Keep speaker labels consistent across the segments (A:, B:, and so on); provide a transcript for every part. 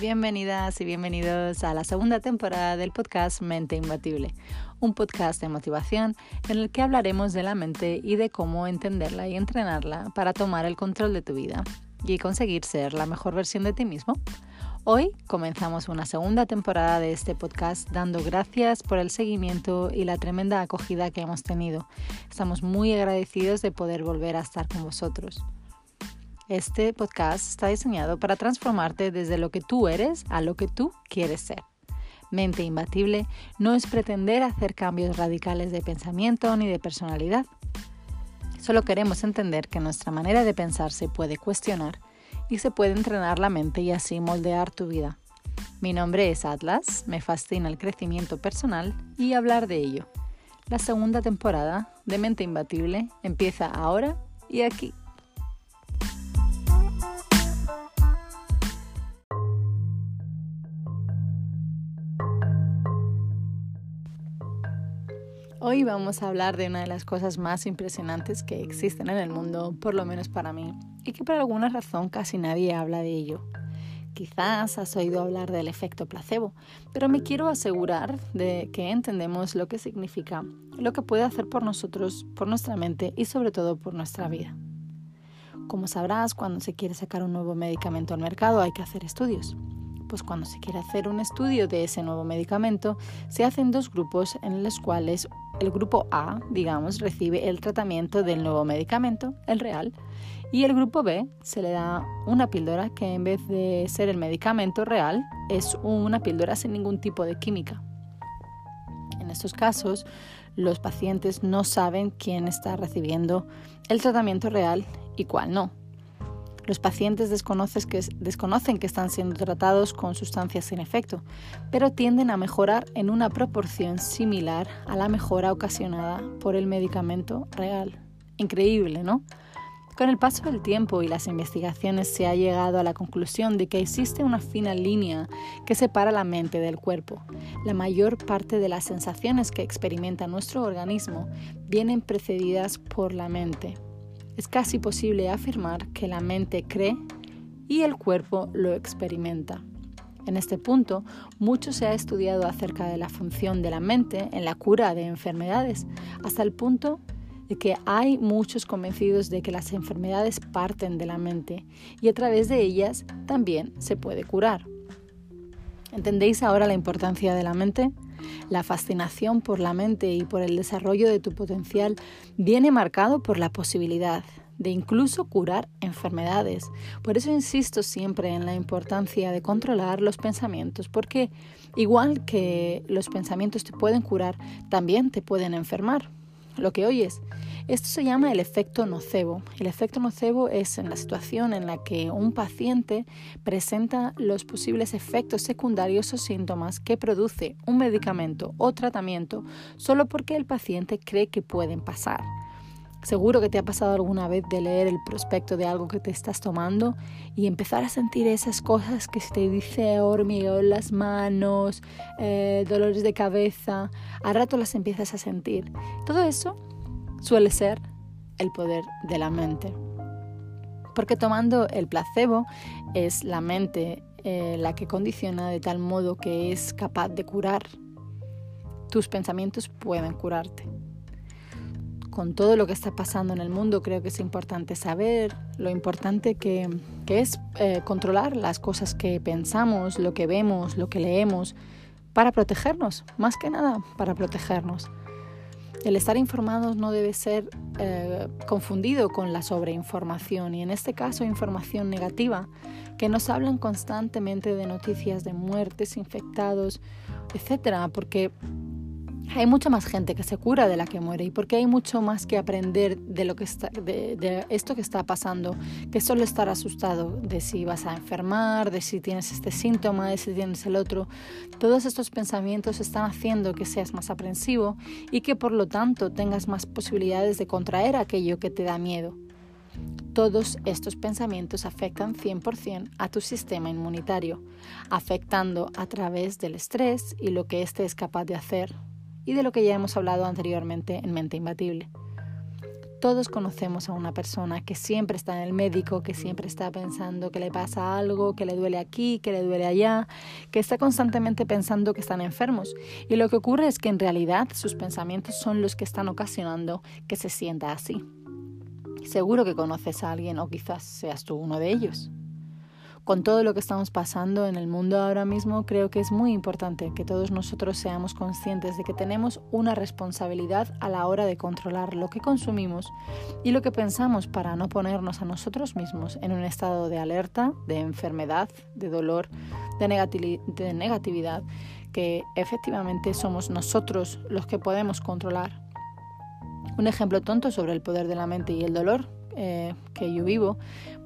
A: Bienvenidas y bienvenidos a la segunda temporada del podcast Mente Imbatible, un podcast de motivación en el que hablaremos de la mente y de cómo entenderla y entrenarla para tomar el control de tu vida y conseguir ser la mejor versión de ti mismo. Hoy comenzamos una segunda temporada de este podcast dando gracias por el seguimiento y la tremenda acogida que hemos tenido. Estamos muy agradecidos de poder volver a estar con vosotros. Este podcast está diseñado para transformarte desde lo que tú eres a lo que tú quieres ser. Mente imbatible no es pretender hacer cambios radicales de pensamiento ni de personalidad. Solo queremos entender que nuestra manera de pensar se puede cuestionar y se puede entrenar la mente y así moldear tu vida. Mi nombre es Atlas, me fascina el crecimiento personal y hablar de ello. La segunda temporada de Mente Imbatible empieza ahora y aquí. Hoy vamos a hablar de una de las cosas más impresionantes que existen en el mundo, por lo menos para mí, y que por alguna razón casi nadie habla de ello. Quizás has oído hablar del efecto placebo, pero me quiero asegurar de que entendemos lo que significa, lo que puede hacer por nosotros, por nuestra mente y sobre todo por nuestra vida. Como sabrás, cuando se quiere sacar un nuevo medicamento al mercado hay que hacer estudios pues cuando se quiere hacer un estudio de ese nuevo medicamento, se hacen dos grupos en los cuales el grupo A, digamos, recibe el tratamiento del nuevo medicamento, el real, y el grupo B se le da una píldora que en vez de ser el medicamento real, es una píldora sin ningún tipo de química. En estos casos, los pacientes no saben quién está recibiendo el tratamiento real y cuál no. Los pacientes desconocen que, están siendo tratados con sustancias sin efecto, pero tienden a mejorar en una proporción similar a la mejora ocasionada por el medicamento real. Increíble, ¿no? Con el paso del tiempo y las investigaciones se ha llegado a la conclusión de que existe una fina línea que separa la mente del cuerpo. La mayor parte de las sensaciones que experimenta nuestro organismo vienen precedidas por la mente es casi posible afirmar que la mente cree y el cuerpo lo experimenta. En este punto, mucho se ha estudiado acerca de la función de la mente en la cura de enfermedades, hasta el punto de que hay muchos convencidos de que las enfermedades parten de la mente y a través de ellas también se puede curar. ¿Entendéis ahora la importancia de la mente? La fascinación por la mente y por el desarrollo de tu potencial viene marcado por la posibilidad de incluso curar enfermedades. Por eso insisto siempre en la importancia de controlar los pensamientos, porque igual que los pensamientos te pueden curar, también te pueden enfermar. Lo que oyes esto se llama el efecto nocebo. El efecto nocebo es en la situación en la que un paciente presenta los posibles efectos secundarios o síntomas que produce un medicamento o tratamiento solo porque el paciente cree que pueden pasar. Seguro que te ha pasado alguna vez de leer el prospecto de algo que te estás tomando y empezar a sentir esas cosas que se te dice hormigueo en las manos, eh, dolores de cabeza, a rato las empiezas a sentir. Todo eso suele ser el poder de la mente. Porque tomando el placebo es la mente eh, la que condiciona de tal modo que es capaz de curar. Tus pensamientos pueden curarte. Con todo lo que está pasando en el mundo creo que es importante saber lo importante que, es eh, controlar las cosas que pensamos, lo que vemos, lo que leemos, para protegernos, más que nada para protegernos. El estar informados no debe ser eh, confundido con la sobreinformación y en este caso información negativa, que nos hablan constantemente de noticias de muertes, infectados, etcétera, porque hay mucha más gente que se cura de la que muere y porque hay mucho más que aprender de lo que está, de, esto que está pasando que solo estar asustado de si vas a enfermar, de si tienes este síntoma, de si tienes el otro. Todos estos pensamientos están haciendo que seas más aprensivo y que por lo tanto tengas más posibilidades de contraer aquello que te da miedo. Todos estos pensamientos afectan 100% a tu sistema inmunitario, afectando a través del estrés y lo que éste es capaz de hacer y de lo que ya hemos hablado anteriormente en Mente Imbatible. Todos conocemos a una persona que siempre está en el médico, que siempre está pensando que le pasa algo, que le duele aquí, que le duele allá, que está constantemente pensando que están enfermos. Y lo que ocurre es que en realidad sus pensamientos son los que están ocasionando que se sienta así. Seguro que conoces a alguien o quizás seas tú uno de ellos con todo lo que estamos pasando en el mundo ahora mismo, creo que es muy importante que todos nosotros seamos conscientes de que tenemos una responsabilidad a la hora de controlar lo que consumimos y lo que pensamos para no ponernos a nosotros mismos en un estado de alerta, de enfermedad, de dolor, de, negatividad, que efectivamente somos nosotros los que podemos controlar. Un ejemplo tonto sobre el poder de la mente y el dolor eh, que yo vivo,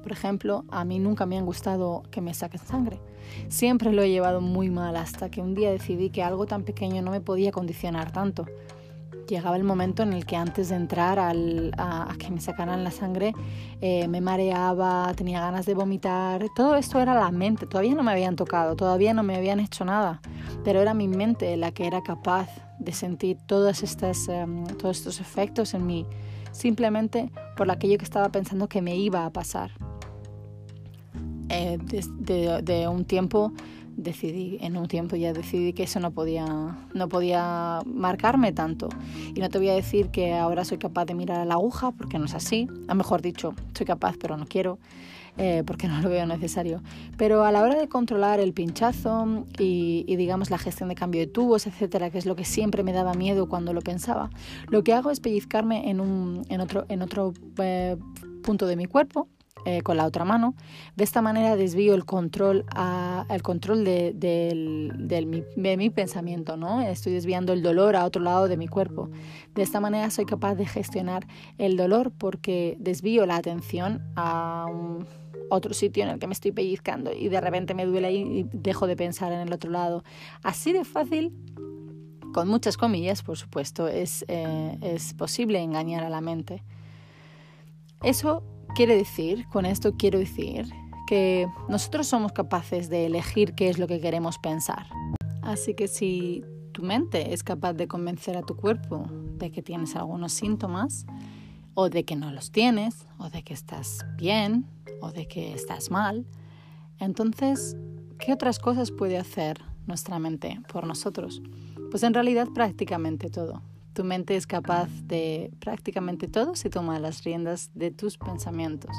A: por ejemplo, a mí nunca me han gustado que me saquen sangre. Siempre lo he llevado muy mal hasta que un día decidí que algo tan pequeño no me podía condicionar tanto. Llegaba el momento en el que antes de entrar al, a, que me sacaran la sangre eh, me mareaba, tenía ganas de vomitar. Todo esto era la mente, todavía no me habían tocado, todavía no me habían hecho nada, pero era mi mente la que era capaz de sentir todas estas, em, todos estos efectos en mí simplemente por aquello que estaba pensando que me iba a pasar. Eh, de, un tiempo decidí, en un tiempo ya decidí que eso no podía, no podía marcarme tanto. Y no te voy a decir que ahora soy capaz de mirar a la aguja, porque no es así. A mejor dicho, soy capaz, pero no quiero. Eh, porque no lo veo necesario. Pero a la hora de controlar el pinchazo y, digamos la gestión de cambio de tubos, etcétera, que es lo que siempre me daba miedo cuando lo pensaba, lo que hago es pellizcarme en, un, en otro, en otro eh, punto de mi cuerpo eh, con la otra mano. De esta manera desvío el control, a, control de, mi, de, mi, pensamiento, ¿no? Estoy desviando el dolor a otro lado de mi cuerpo. De esta manera soy capaz de gestionar el dolor porque desvío la atención a otro sitio en el que me estoy pellizcando y de repente me duele y dejo de pensar en el otro lado. Así de fácil, con muchas comillas, por supuesto, es, eh, es posible engañar a la mente. Eso quiere decir, con esto quiero decir, que nosotros somos capaces de elegir qué es lo que queremos pensar. Así que si tu mente es capaz de convencer a tu cuerpo de que tienes algunos síntomas, o de que no los tienes, o de que estás bien, o de que estás mal, entonces, ¿qué otras cosas puede hacer nuestra mente por nosotros? Pues en realidad prácticamente todo. Tu mente es capaz de prácticamente todo si toma las riendas de tus pensamientos.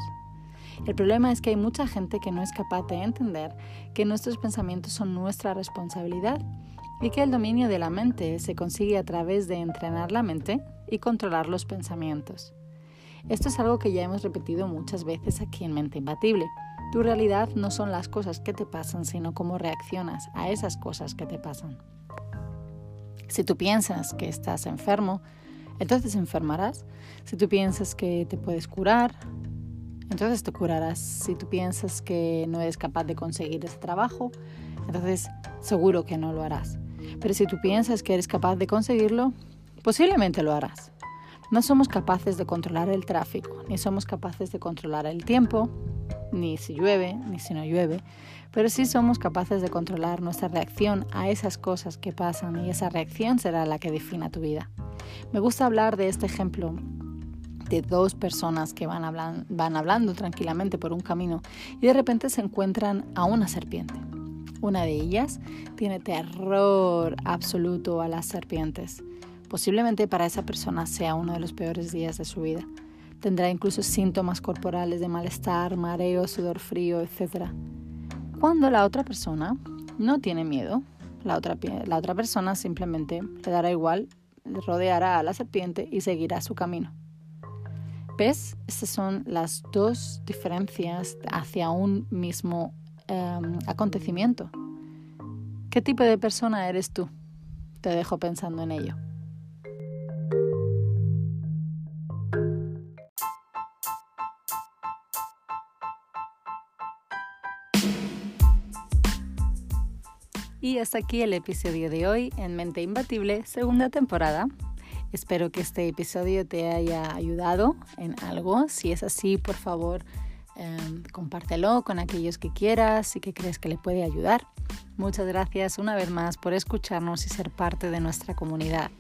A: El problema es que hay mucha gente que no es capaz de entender que nuestros pensamientos son nuestra responsabilidad y que el dominio de la mente se consigue a través de entrenar la mente y controlar los pensamientos. Esto es algo que ya hemos repetido muchas veces aquí en Mente Imbatible. Tu realidad no son las cosas que te pasan, sino cómo reaccionas a esas cosas que te pasan. Si tú piensas que estás enfermo, entonces enfermarás. Si tú piensas que te puedes curar, entonces te curarás. Si tú piensas que no eres capaz de conseguir ese trabajo, entonces seguro que no lo harás. Pero si tú piensas que eres capaz de conseguirlo, posiblemente lo harás. No somos capaces de controlar el tráfico, ni somos capaces de controlar el tiempo, ni si llueve, ni si no llueve, pero sí somos capaces de controlar nuestra reacción a esas cosas que pasan y esa reacción será la que defina tu vida. Me gusta hablar de este ejemplo de dos personas que van, van hablando tranquilamente por un camino y de repente se encuentran a una serpiente. Una de ellas tiene terror absoluto a las serpientes Posiblemente para esa persona sea uno de los peores días de su vida. Tendrá incluso síntomas corporales de malestar, mareo, sudor frío, etc. Cuando la otra persona no tiene miedo, la otra, la otra persona simplemente le dará igual, rodeará a la serpiente y seguirá su camino. ¿Ves? Estas son las dos diferencias hacia un mismo em, acontecimiento. ¿Qué tipo de persona eres tú? Te dejo pensando en ello. Y hasta aquí el episodio de hoy en Mente Imbatible, segunda temporada. Espero que este episodio te haya ayudado en algo. Si es así, por favor, em, compártelo con aquellos que quieras y que crees que le puede ayudar. Muchas gracias una vez más por escucharnos y ser parte de nuestra comunidad.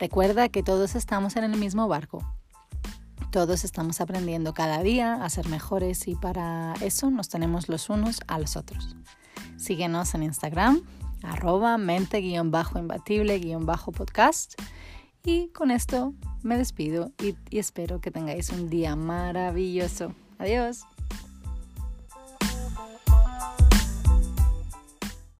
A: Recuerda que todos estamos en el mismo barco Todos estamos aprendiendo cada día a ser mejores y para eso nos tenemos los unos a los otros. Síguenos en Instagram, arroba mente-imbatible-podcast. Y con esto me despido y, y espero que tengáis un día maravilloso. Adiós.